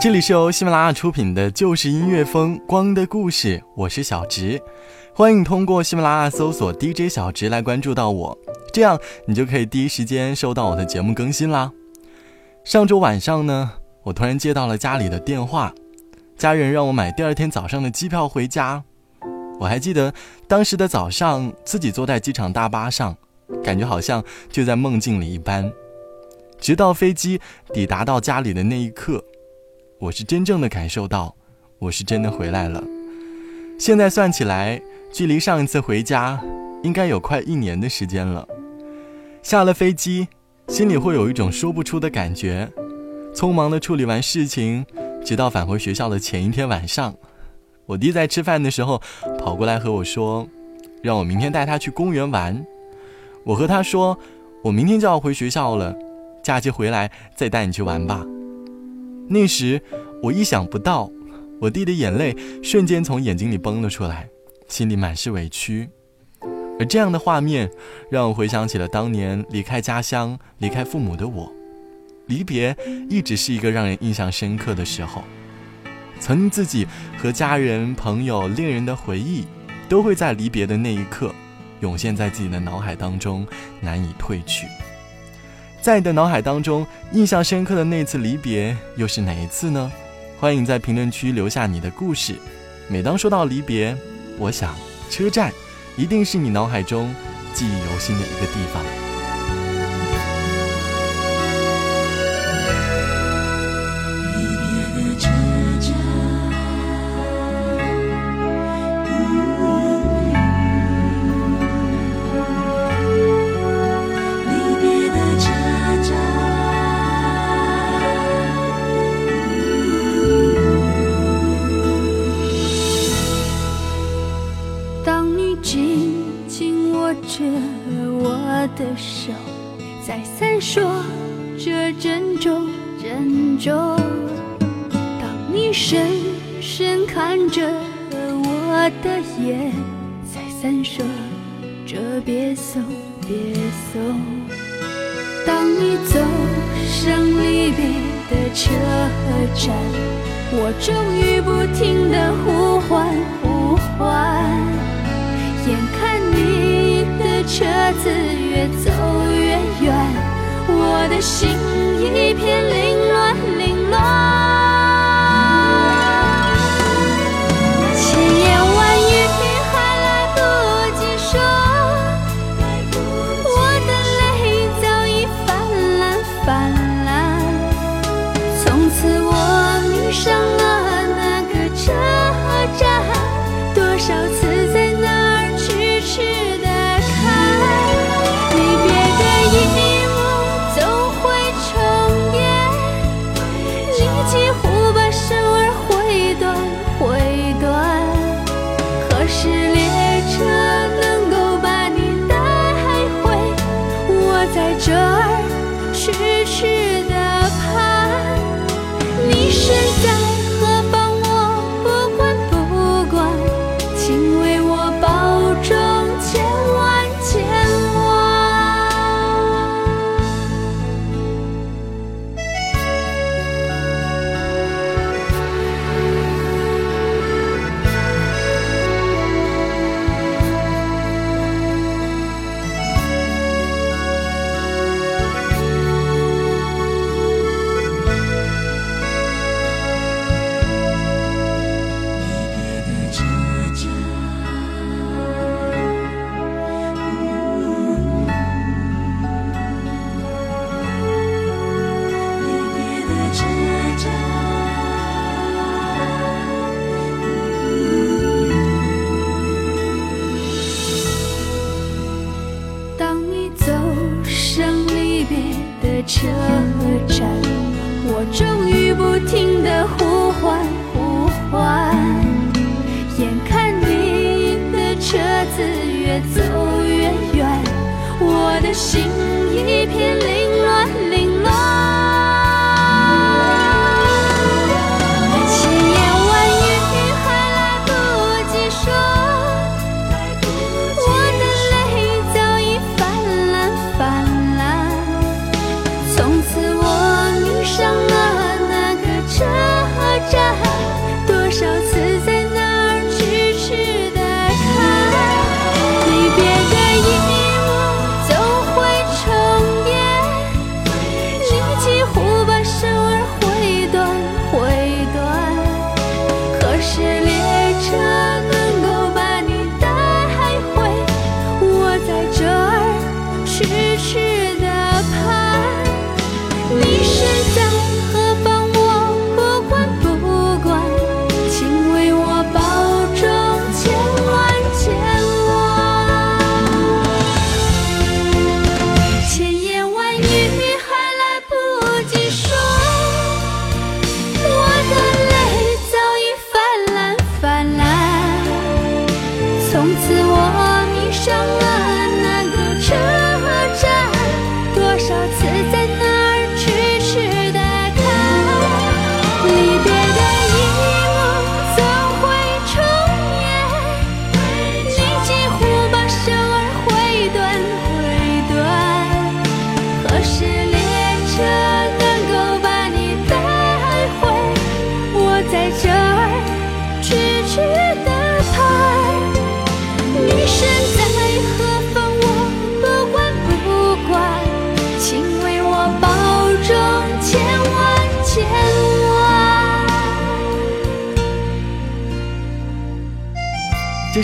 这里是由喜马拉雅出品的《就是音乐风光的故事》，我是小直，欢迎通过喜马拉雅搜索 DJ 小直来关注到我，这样你就可以第一时间收到我的节目更新啦。上周晚上呢，我突然接到了家里的电话，家人让我买第二天早上的机票回家。我还记得当时的早上，自己坐在机场大巴上，感觉好像就在梦境里一般，直到飞机抵达到家里的那一刻。我是真正的感受到，我是真的回来了。现在算起来，距离上一次回家，应该有快一年的时间了。下了飞机，心里会有一种说不出的感觉。匆忙的处理完事情，直到返回学校的前一天晚上，我弟在吃饭的时候跑过来和我说，让我明天带他去公园玩。我和他说，我明天就要回学校了，假期回来再带你去玩吧。那时，我意想不到，我弟的眼泪瞬间从眼睛里崩了出来，心里满是委屈。而这样的画面，让我回想起了当年离开家乡、离开父母的我。离别一直是一个让人印象深刻的时候，曾经自己和家人、朋友、恋人的回忆，都会在离别的那一刻，涌现在自己的脑海当中，难以褪去。在你的脑海当中，印象深刻的那次离别又是哪一次呢？欢迎在评论区留下你的故事。每当说到离别，我想车站一定是你脑海中记忆犹新的一个地方。着我的眼，再三说着别送别送，当你走上离别的车站，我终于不停的呼唤呼唤，眼看你的车子。越走越远，我的心一片凌乱的心。这儿痴痴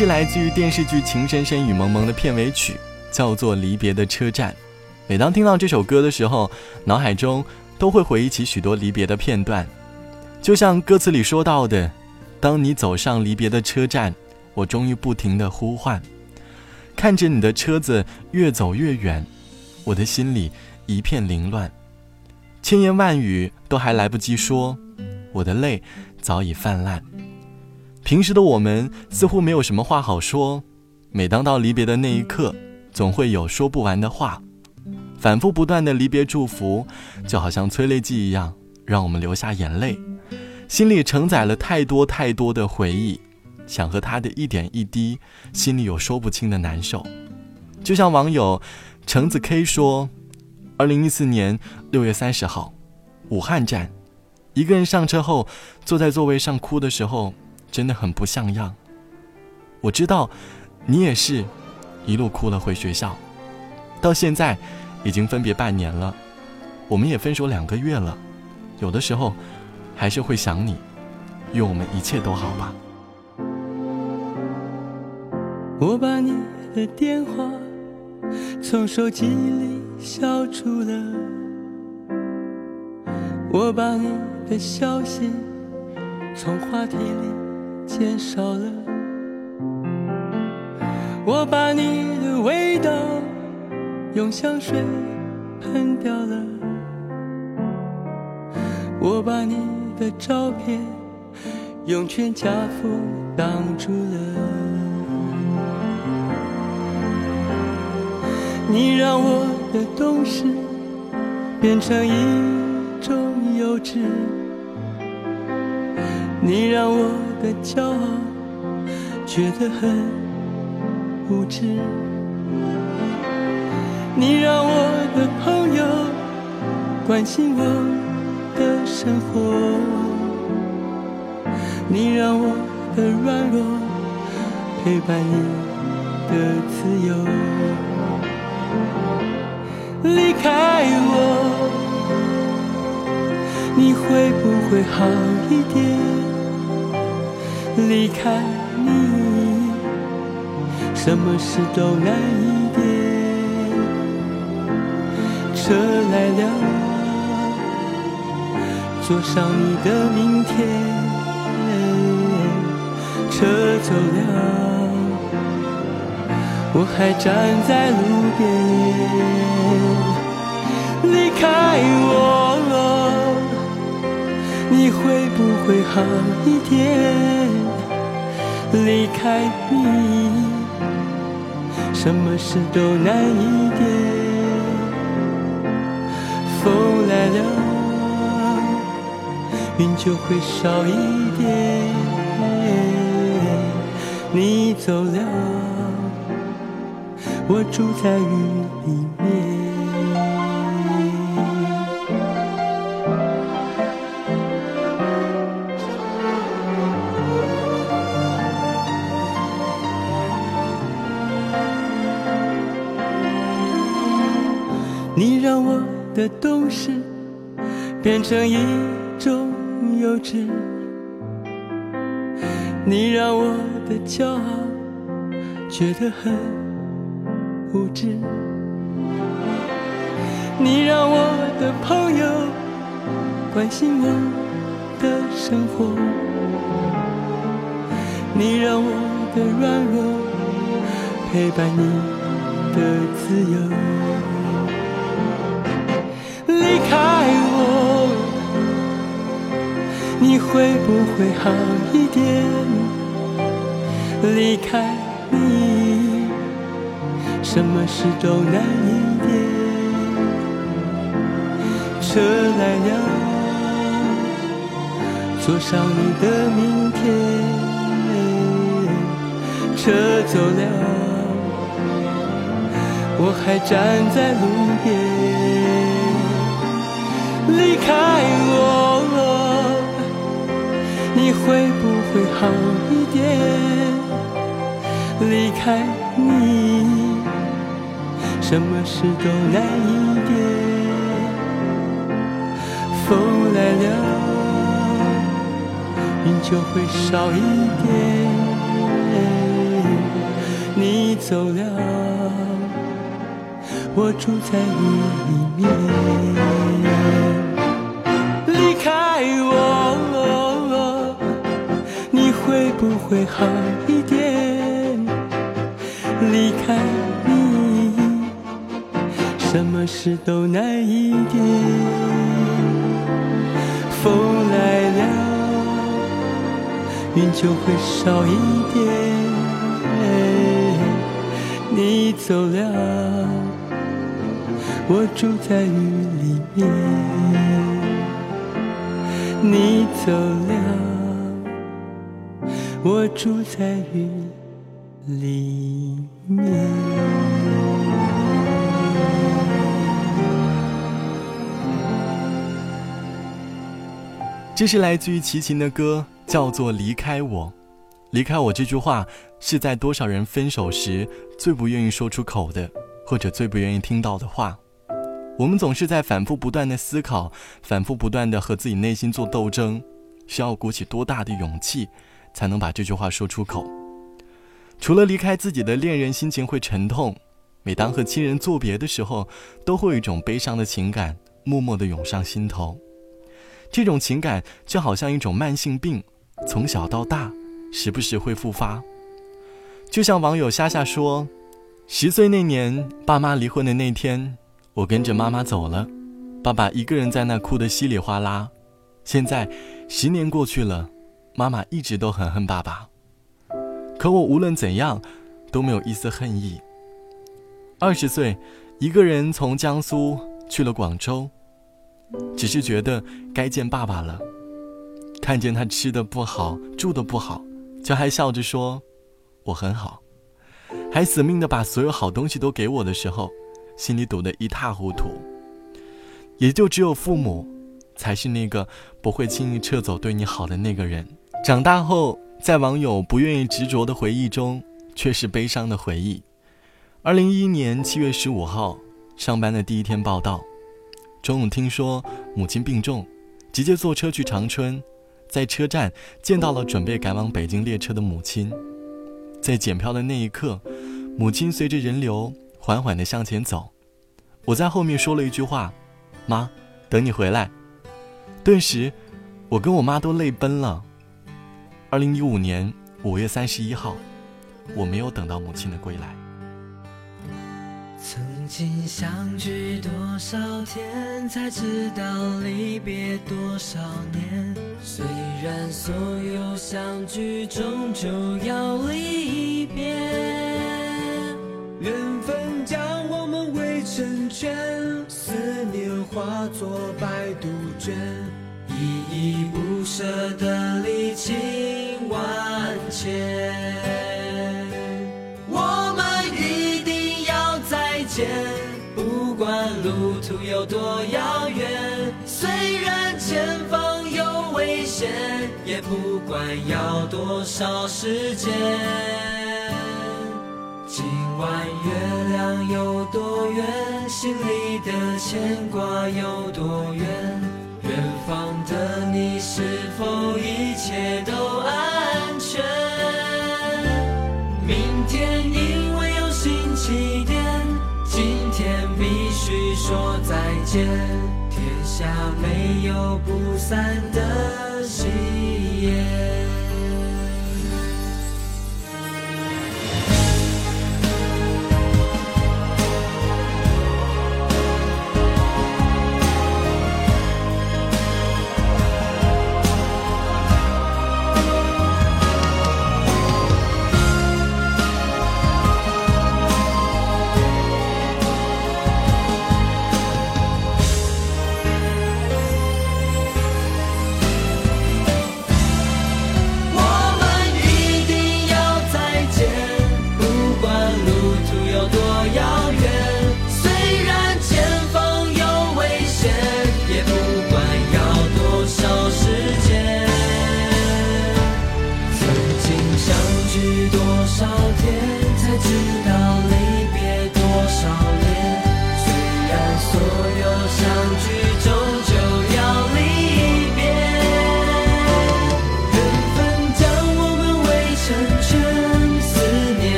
是来自于电视剧《情深深雨蒙蒙》的片尾曲，叫做《离别的车站》。每当听到这首歌的时候，脑海中都会回忆起许多离别的片段，就像歌词里说到的：“当你走上离别的车站，我终于不停地呼唤，看着你的车子越走越远，我的心里一片凌乱，千言万语都还来不及说，我的泪早已泛滥。”平时的我们似乎没有什么话好说，每当到离别的那一刻，总会有说不完的话，反复不断的离别祝福，就好像催泪剂一样，让我们流下眼泪，心里承载了太多太多的回忆，想和他的一点一滴，心里有说不清的难受。就像网友橙子 K 说，二零一四年六月三十号，武汉站，一个人上车后坐在座位上哭的时候。真的很不像样。我知道，你也是，一路哭了回学校，到现在已经分别半年了，我们也分手两个月了，有的时候还是会想你。愿我们一切都好吧。我把你的电话从手机里消除了，我把你的消息从话题里。减少了，我把你的味道用香水喷掉了，我把你的照片用全家福挡住了。你让我的懂事变成一种幼稚，你让我。的骄傲，觉得很无知。你让我的朋友关心我的生活，你让我的软弱陪伴你的自由。离开我，你会不会好一点？离开你，什么事都难一点。车来了，坐上你的明天。车走了，我还站在路边。离开我，你会不会好一点？离开你，什么事都难一点。风来了，云就会少一点。你走了，我住在雨里面。是变成一种幼稚，你让我的骄傲觉得很无知，你让我的朋友关心我的生活，你让我的软弱陪伴你的自由。离开我，你会不会好一点？离开你，什么事都难一点。车来了，坐上你的明天。车走了，我还站在路边。离开我，你会不会好一点？离开你，什么事都难一点。风来了，云就会少一点。你走了，我住在雨里面。爱我，你会不会好一点，离开你，什么事都难一点。风来了，云就会少一点。你走了，我住在雨里面。你走了。我住在雨里面。这是来自于齐秦的歌，叫做《离开我》。离开我这句话，是在多少人分手时最不愿意说出口的，或者最不愿意听到的话。我们总是在反复不断的思考，反复不断的和自己内心做斗争，需要鼓起多大的勇气？才能把这句话说出口。除了离开自己的恋人，心情会沉痛；每当和亲人作别的时候，都会有一种悲伤的情感默默地涌上心头。这种情感就好像一种慢性病，从小到大，时不时会复发。就像网友夏夏说：“十岁那年，爸妈离婚的那天，我跟着妈妈走了，爸爸一个人在那哭得稀里哗啦。现在，十年过去了。”妈妈一直都很恨爸爸，可我无论怎样都没有一丝恨意。二十岁，一个人从江苏去了广州，只是觉得该见爸爸了。看见他吃的不好，住的不好，就还笑着说：“我很好。”还死命的把所有好东西都给我的时候，心里堵得一塌糊涂。也就只有父母，才是那个不会轻易撤走对你好的那个人。长大后，在网友不愿意执着的回忆中，却是悲伤的回忆。二零一一年七月十五号，上班的第一天报道，中午听说母亲病重，直接坐车去长春，在车站见到了准备赶往北京列车的母亲。在检票的那一刻，母亲随着人流缓缓地向前走，我在后面说了一句话：“妈，等你回来。”顿时，我跟我妈都泪奔了。二零一五年五月三十一号，我没有等到母亲的归来。曾经相聚多少天，才知道离别多少年。虽然所有相聚终究要离别，成圈，思念化作白杜鹃，依依不舍的离情万千。我们一定要再见不管路途有多遥远，虽然前方有危险，也不管要多少时间。今晚月亮有多圆，心里的牵挂有多远？远方的你是否一切都安全？明天因为有新起点。今天必须说再见，天下没有不散的喜宴。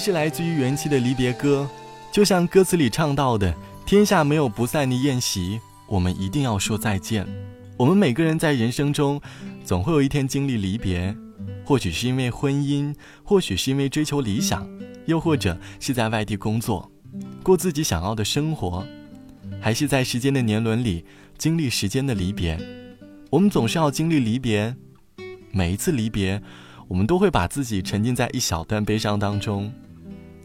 是来自于元气的离别歌，就像歌词里唱到的：“天下没有不散的宴席，我们一定要说再见。”我们每个人在人生中，总会有一天经历离别，或许是因为婚姻，或许是因为追求理想，又或者是在外地工作，过自己想要的生活，还是在时间的年轮里经历时间的离别。我们总是要经历离别，每一次离别。我们都会把自己沉浸在一小段悲伤当中，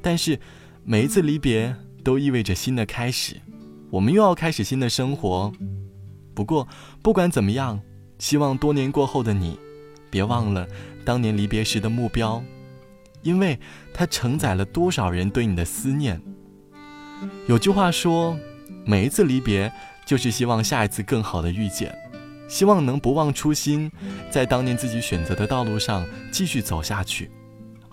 但是每一次离别都意味着新的开始，我们又要开始新的生活。不过不管怎么样，希望多年过后的你，别忘了当年离别时的目标，因为它承载了多少人对你的思念。有句话说，每一次离别就是希望下一次更好的遇见。希望能不忘初心，在当年自己选择的道路上继续走下去。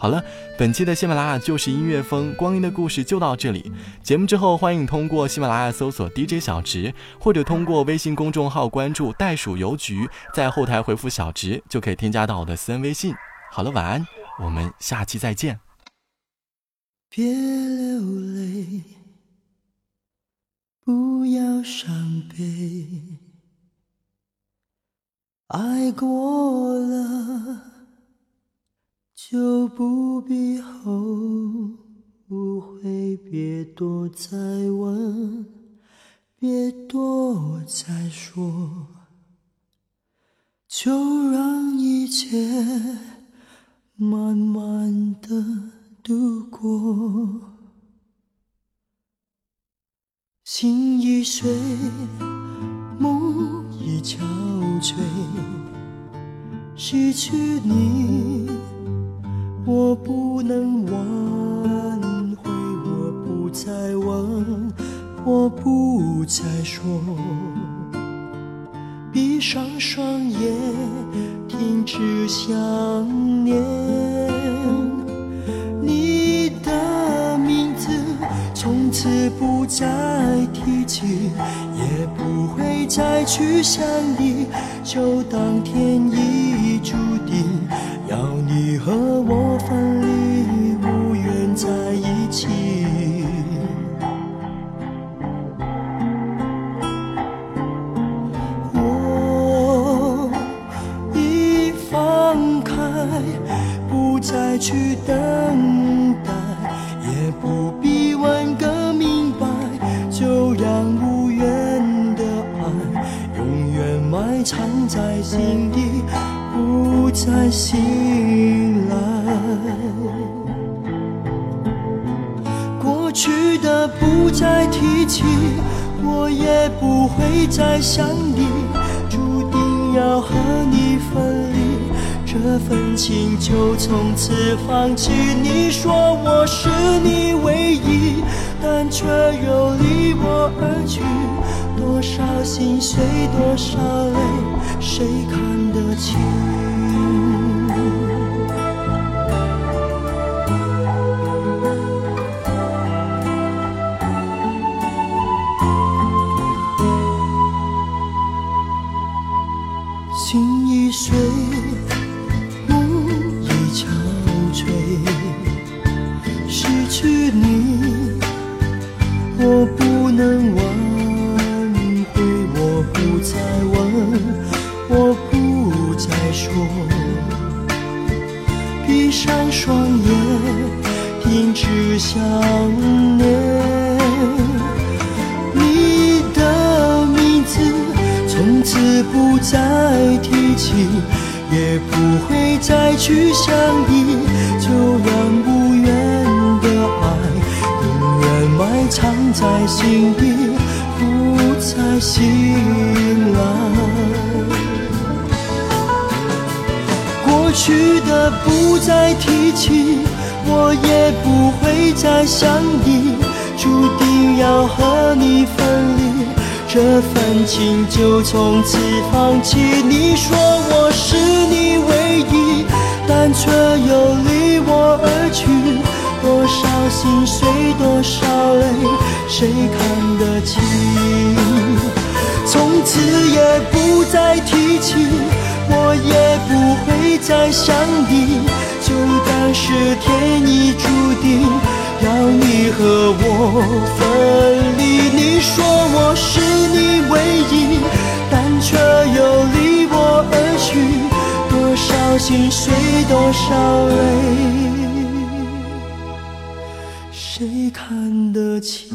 好了，本期的喜马拉雅就是音乐风光阴的故事就到这里。节目之后，欢迎通过喜马拉雅搜索 DJ 小直，或者通过微信公众号关注袋鼠邮局，在后台回复小直就可以添加到我的私人微信。好了，晚安，我们下期再见。别流泪，不要伤悲。爱过了，就不必后悔。别多再问，别多再说，就让一切慢慢的度过。心已碎，梦已憔悴。失去你，我不能挽回，我不再问，我不再说，闭上双眼，停止想念。你的名字从此不再提起，也不会再去想你，就当天意注定，和我分离，无缘在一起。我已放开，不再去等待，也不必问个明白，就让无缘的爱永远埋藏在心底，不再醒也不会再想你，注定要和你分离，这份情就从此放弃。你说我是你唯一，但却又离我而去，多少心碎，多少泪，谁看得清？从此不再提起，也不会再去想你，就让无缘的爱永远埋藏在心底，不再醒来。过去的不再提起，我也不会再想你，注定要和你分离，这份情就从此放弃。你说我是你唯一，但却又离我而去，多少心碎，多少泪，谁看得清？从此也不再提起，我也不会再想你，就当是天意注定，要你和我分离。你说我是你唯一，但却又离我而去，多少心碎，多少泪，谁看得清？